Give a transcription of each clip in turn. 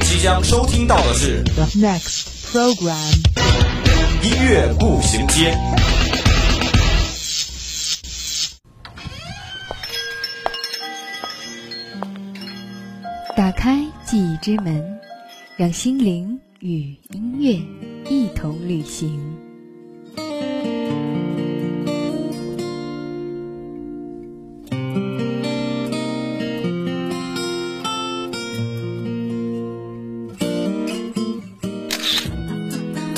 即将收听到的是 The next program. 音乐步行街。打开记忆之门，让心灵与音乐一同旅行。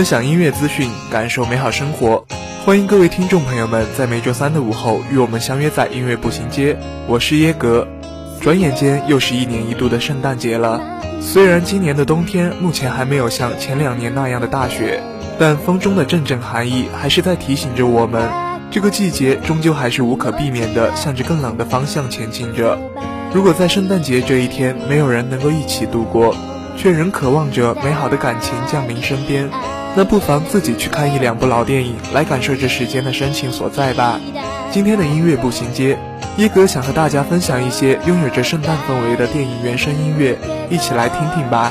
分享音乐资讯，感受美好生活。欢迎各位听众朋友们在每周三的午后与我们相约在音乐步行街。我是耶格。转眼间又是一年一度的圣诞节了。虽然今年的冬天目前还没有像前两年那样的大雪，但风中的阵阵寒意还是在提醒着我们，这个季节终究还是无可避免的向着更冷的方向前进着。如果在圣诞节这一天没有人能够一起度过，却仍渴望着美好的感情降临身边。那不妨自己去看一两部老电影，来感受这时间的深情所在吧。今天的音乐步行街，一哥想和大家分享一些拥有着圣诞氛围的电影原声音乐，一起来听听吧。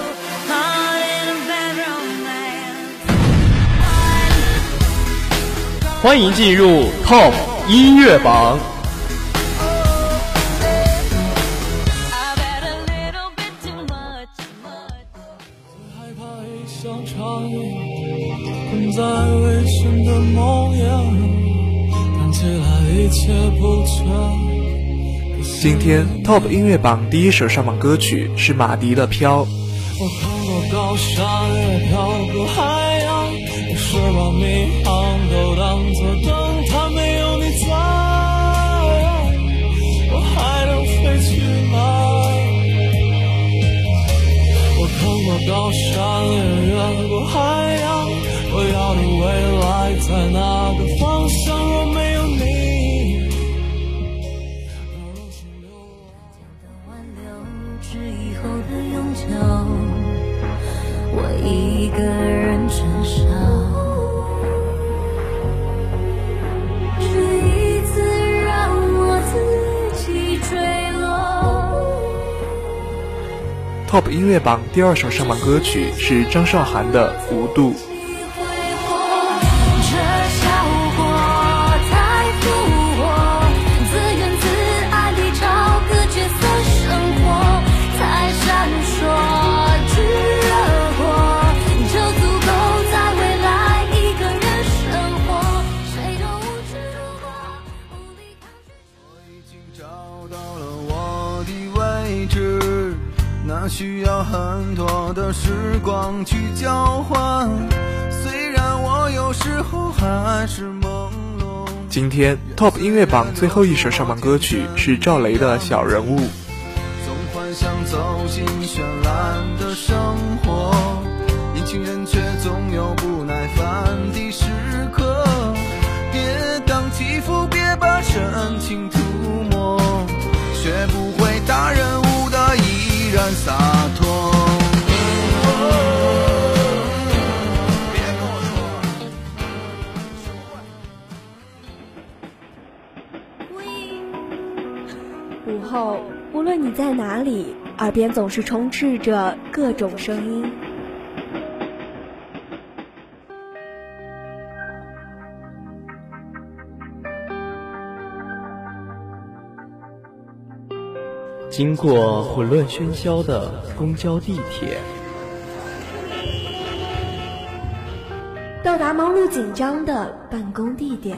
欢迎进入 TOP 音乐榜。今天 TOP 音乐榜第一首上榜歌曲是马迪的《飘》。是把迷航都当作都 TOP 音乐榜第二首上榜歌曲是张韶涵的《无度》。光去交换虽然我有时候还是朦胧。今天 top 音乐榜最后一首上榜歌曲是赵雷的小人物。总幻想走进绚烂的生活年轻人却总有不耐烦的时刻跌宕起伏别把深情涂抹学不会大人物的依然洒候，无论你在哪里，耳边总是充斥着各种声音。经过混乱喧嚣的公交、地铁，到达忙碌紧张的办公地点，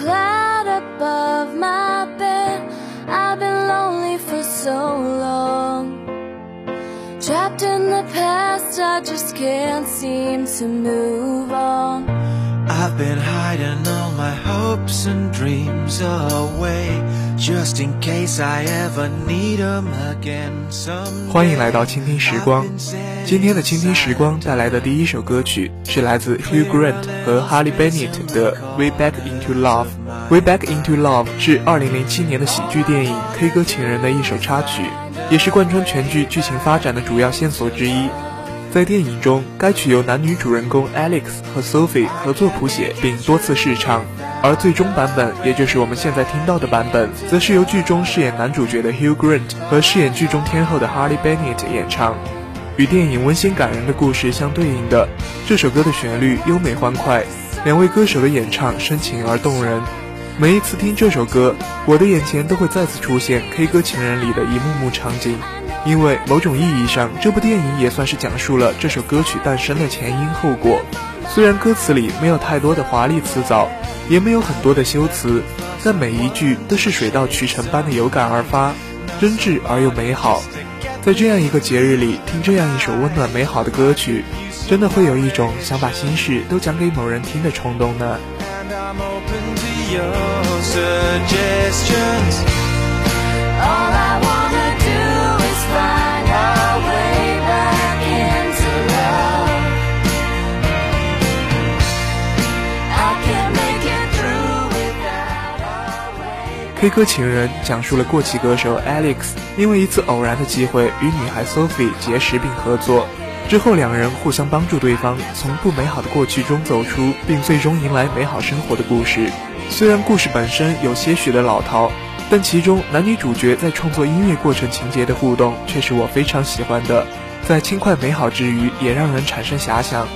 Cloud above my bed. I've been lonely for so long. Trapped in the past, I just can't seem to move on. I've been hiding all my hopes and dreams away Just in case I ever need them again 欢迎来到倾听时光。今天的倾听时光带来的第一首歌曲是来自 Hugh Grant 和 Harley Bennett 的《Way Back Into Love》。《Way Back Into Love》是2007年的喜剧电影《K 歌情人》的一首插曲，也是贯穿全剧剧情发展的主要线索之一。在电影中，该曲由男女主人公 Alex 和 Sophie 合作谱写并多次试唱，而最终版本，也就是我们现在听到的版本，则是由剧中饰演男主角的 Hugh Grant 和饰演剧中天后的 Harley Bennett 演唱。与电影温馨感人的故事相对应的，这首歌的旋律优美欢快，两位歌手的演唱深情而动人。每一次听这首歌，我的眼前都会再次出现《K 歌情人》里的一幕幕场景。因为某种意义上，这部电影也算是讲述了这首歌曲诞生的前因后果。虽然歌词里没有太多的华丽辞藻，也没有很多的修辞，但每一句都是水到渠成般的有感而发，真挚而又美好。在这样一个节日里，听这样一首温暖美好的歌曲，真的会有一种想把心事都讲给某人听的冲动呢。《K 歌情人》讲述了过气歌手 Alex 因为一次偶然的机会与女孩 Sophie 结识并合作，之后两人互相帮助对方从不美好的过去中走出，并最终迎来美好生活的故事。虽然故事本身有些许的老套，但其中男女主角在创作音乐过程情节的互动却是我非常喜欢的。在轻快美好之余，也让人产生遐想。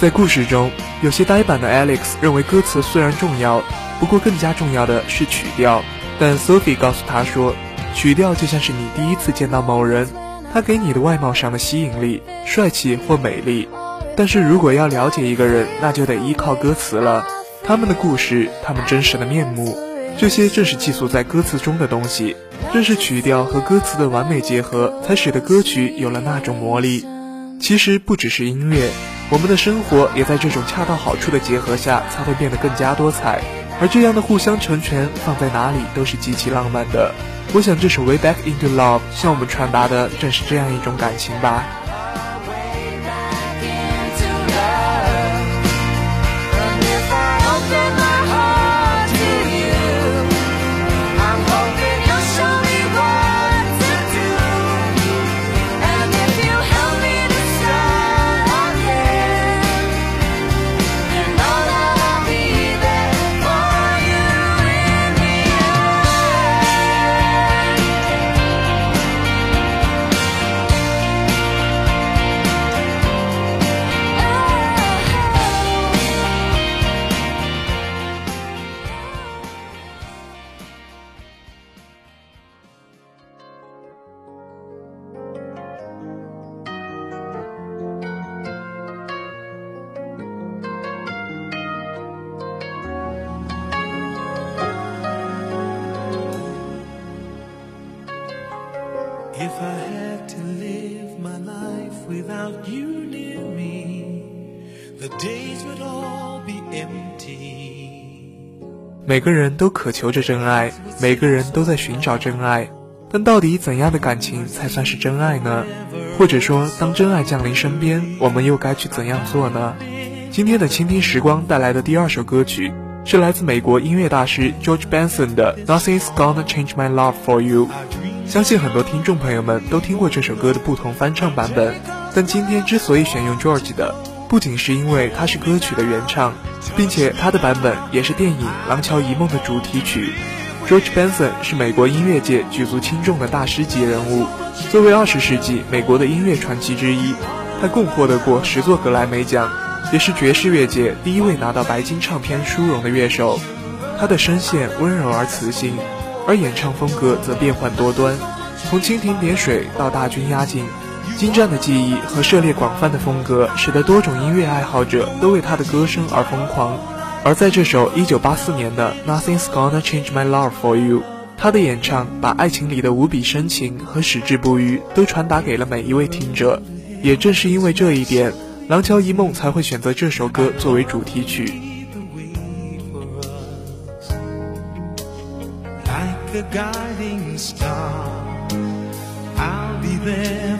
在故事中，有些呆板的 Alex 认为歌词虽然重要，不过更加重要的是曲调。但 Sophie 告诉他说，曲调就像是你第一次见到某人，他给你的外貌上的吸引力、帅气或美丽。但是如果要了解一个人，那就得依靠歌词了。他们的故事，他们真实的面目，这些正是寄宿在歌词中的东西。正是曲调和歌词的完美结合，才使得歌曲有了那种魔力。其实不只是音乐，我们的生活也在这种恰到好处的结合下，才会变得更加多彩。而这样的互相成全，放在哪里都是极其浪漫的。我想这首《Way Back Into Love》向我们传达的正是这样一种感情吧。每个人都渴求着真爱，每个人都在寻找真爱，但到底怎样的感情才算是真爱呢？或者说，当真爱降临身边，我们又该去怎样做呢？今天的倾听时光带来的第二首歌曲，是来自美国音乐大师 George Benson 的《Nothing's Gonna Change My Love for You》。相信很多听众朋友们都听过这首歌的不同翻唱版本，但今天之所以选用 George 的，不仅是因为它是歌曲的原唱，并且他的版本也是电影《廊桥遗梦》的主题曲。George Benson 是美国音乐界举足轻重的大师级人物，作为二十世纪美国的音乐传奇之一，他共获得过十座格莱美奖，也是爵士乐界第一位拿到白金唱片殊荣的乐手。他的声线温柔而磁性，而演唱风格则变幻多端，从蜻蜓点水到大军压境。精湛的技艺和涉猎广泛的风格，使得多种音乐爱好者都为他的歌声而疯狂。而在这首1984年的《Nothing's Gonna Change My Love for You》，他的演唱把爱情里的无比深情和矢志不渝都传达给了每一位听者。也正是因为这一点，《廊桥遗梦》才会选择这首歌作为主题曲。like a guiding star. I'll be there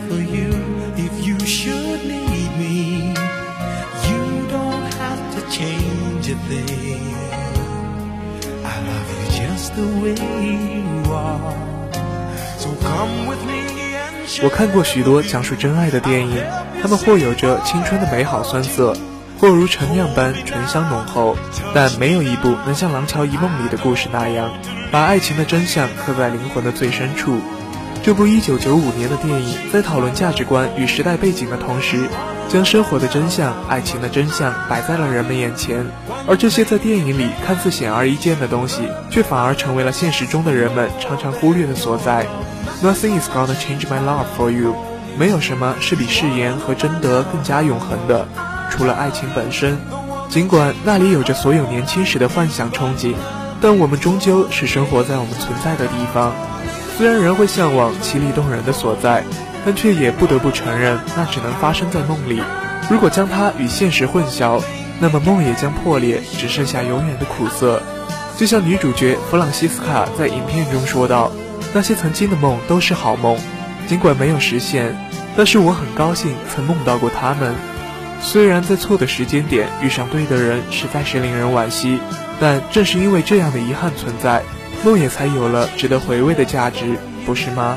我看过许多讲述真爱的电影，他们或有着青春的美好酸涩，或如陈酿般醇香浓厚，但没有一部能像《廊桥遗梦》里的故事那样，把爱情的真相刻在灵魂的最深处。这部1995年的电影在讨论价值观与时代背景的同时，将生活的真相、爱情的真相摆在了人们眼前，而这些在电影里看似显而易见的东西，却反而成为了现实中的人们常常忽略的所在。Nothing is gonna change my love for you。没有什么是比誓言和贞德更加永恒的，除了爱情本身。尽管那里有着所有年轻时的幻想憧憬，但我们终究是生活在我们存在的地方。虽然人会向往绮丽动人的所在，但却也不得不承认，那只能发生在梦里。如果将它与现实混淆，那么梦也将破裂，只剩下永远的苦涩。就像女主角弗朗西斯卡在影片中说道：“那些曾经的梦都是好梦，尽管没有实现，但是我很高兴曾梦到过他们。虽然在错的时间点遇上对的人，实在是令人惋惜，但正是因为这样的遗憾存在，梦也才有了值得回味的价值，不是吗？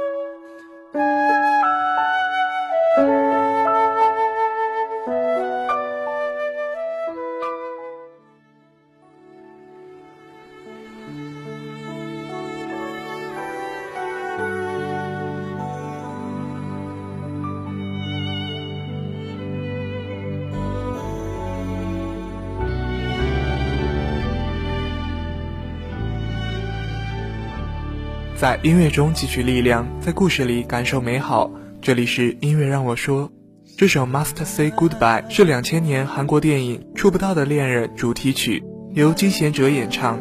在音乐中汲取力量，在故事里感受美好。这里是音乐让我说，这首《Must Say Goodbye》是两千年韩国电影《触不到的恋人》主题曲，由金贤哲演唱。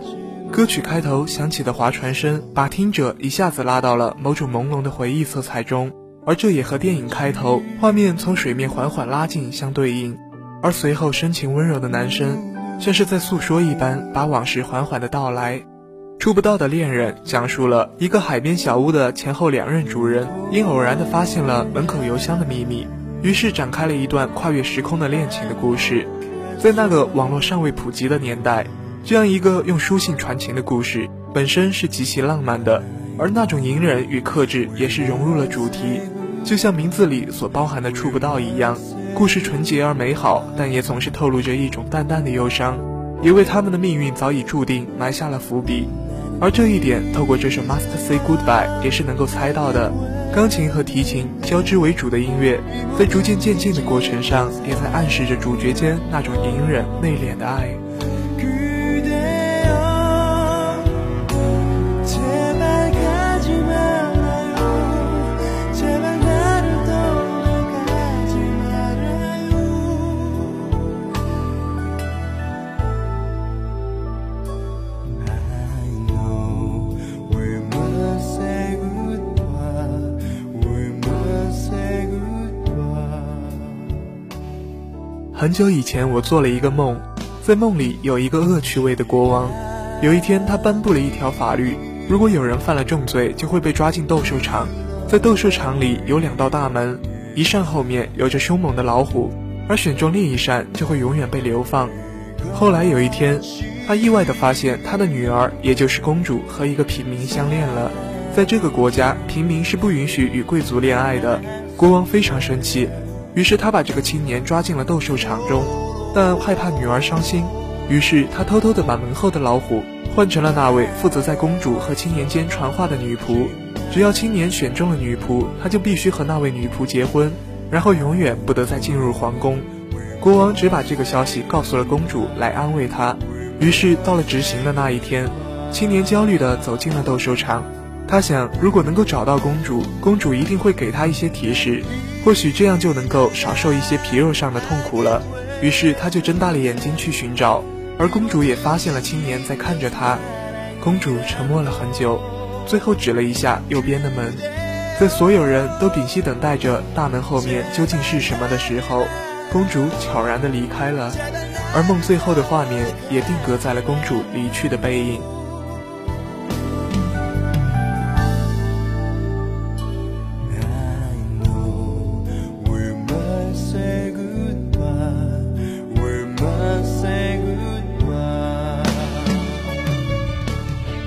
歌曲开头响起的划船声，把听者一下子拉到了某种朦胧的回忆色彩中，而这也和电影开头画面从水面缓缓拉近相对应。而随后深情温柔的男声，像是在诉说一般，把往事缓缓的道来。触不到的恋人讲述了一个海边小屋的前后两任主人，因偶然的发现了门口邮箱的秘密，于是展开了一段跨越时空的恋情的故事。在那个网络尚未普及的年代，这样一个用书信传情的故事，本身是极其浪漫的，而那种隐忍与克制也是融入了主题，就像名字里所包含的“触不到”一样。故事纯洁而美好，但也总是透露着一种淡淡的忧伤，也为他们的命运早已注定埋下了伏笔。而这一点，透过这首《Must Say Goodbye》也是能够猜到的。钢琴和提琴交织为主的音乐，在逐渐渐进的过程上，也在暗示着主角间那种隐忍内敛的爱。很久以前，我做了一个梦，在梦里有一个恶趣味的国王。有一天，他颁布了一条法律：如果有人犯了重罪，就会被抓进斗兽场。在斗兽场里有两道大门，一扇后面有着凶猛的老虎，而选中另一扇就会永远被流放。后来有一天，他意外地发现他的女儿，也就是公主，和一个平民相恋了。在这个国家，平民是不允许与贵族恋爱的。国王非常生气，于是他把这个青年抓进了斗兽场中，但害怕女儿伤心，于是他偷偷地把门后的老虎换成了那位负责在公主和青年间传话的女仆。只要青年选中了女仆，他就必须和那位女仆结婚，然后永远不得再进入皇宫。国王只把这个消息告诉了公主，来安慰她。于是到了执行的那一天，青年焦虑地走进了斗兽场。他想，如果能够找到公主，公主一定会给他一些提示，或许这样就能够少受一些皮肉上的痛苦了。于是他就睁大了眼睛去寻找，而公主也发现了青年在看着她。公主沉默了很久，最后指了一下右边的门。在所有人都屏息等待着大门后面究竟是什么的时候，公主悄然地离开了，而梦最后的画面也定格在了公主离去的背影。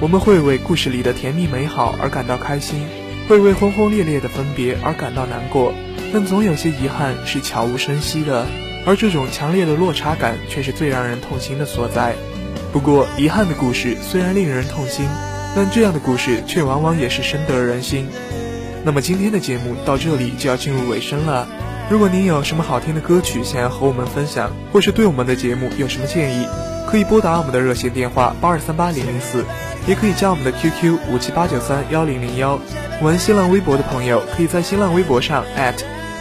我们会为故事里的甜蜜美好而感到开心，会为轰轰烈烈的分别而感到难过，但总有些遗憾是悄无声息的，而这种强烈的落差感却是最让人痛心的所在。不过，遗憾的故事虽然令人痛心，但这样的故事却往往也是深得人心。那么今天的节目到这里就要进入尾声了。如果您有什么好听的歌曲想要和我们分享，或是对我们的节目有什么建议，可以拨打我们的热线电话八二三八零零四，也可以加我们的 QQ 五七八九三幺零零幺。玩新浪微博的朋友，可以在新浪微博上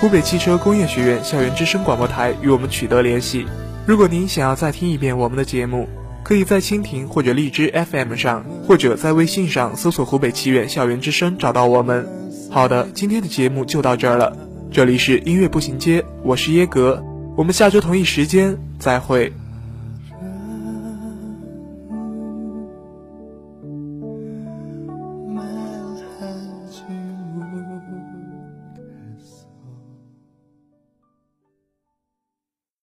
湖北汽车工业学院校园之声广播台与我们取得联系。如果您想要再听一遍我们的节目，可以在蜻蜓或者荔枝 FM 上，或者在微信上搜索“湖北汽院校园之声”找到我们。好的，今天的节目就到这儿了。这里是音乐步行街，我是耶格，我们下周同一时间再会。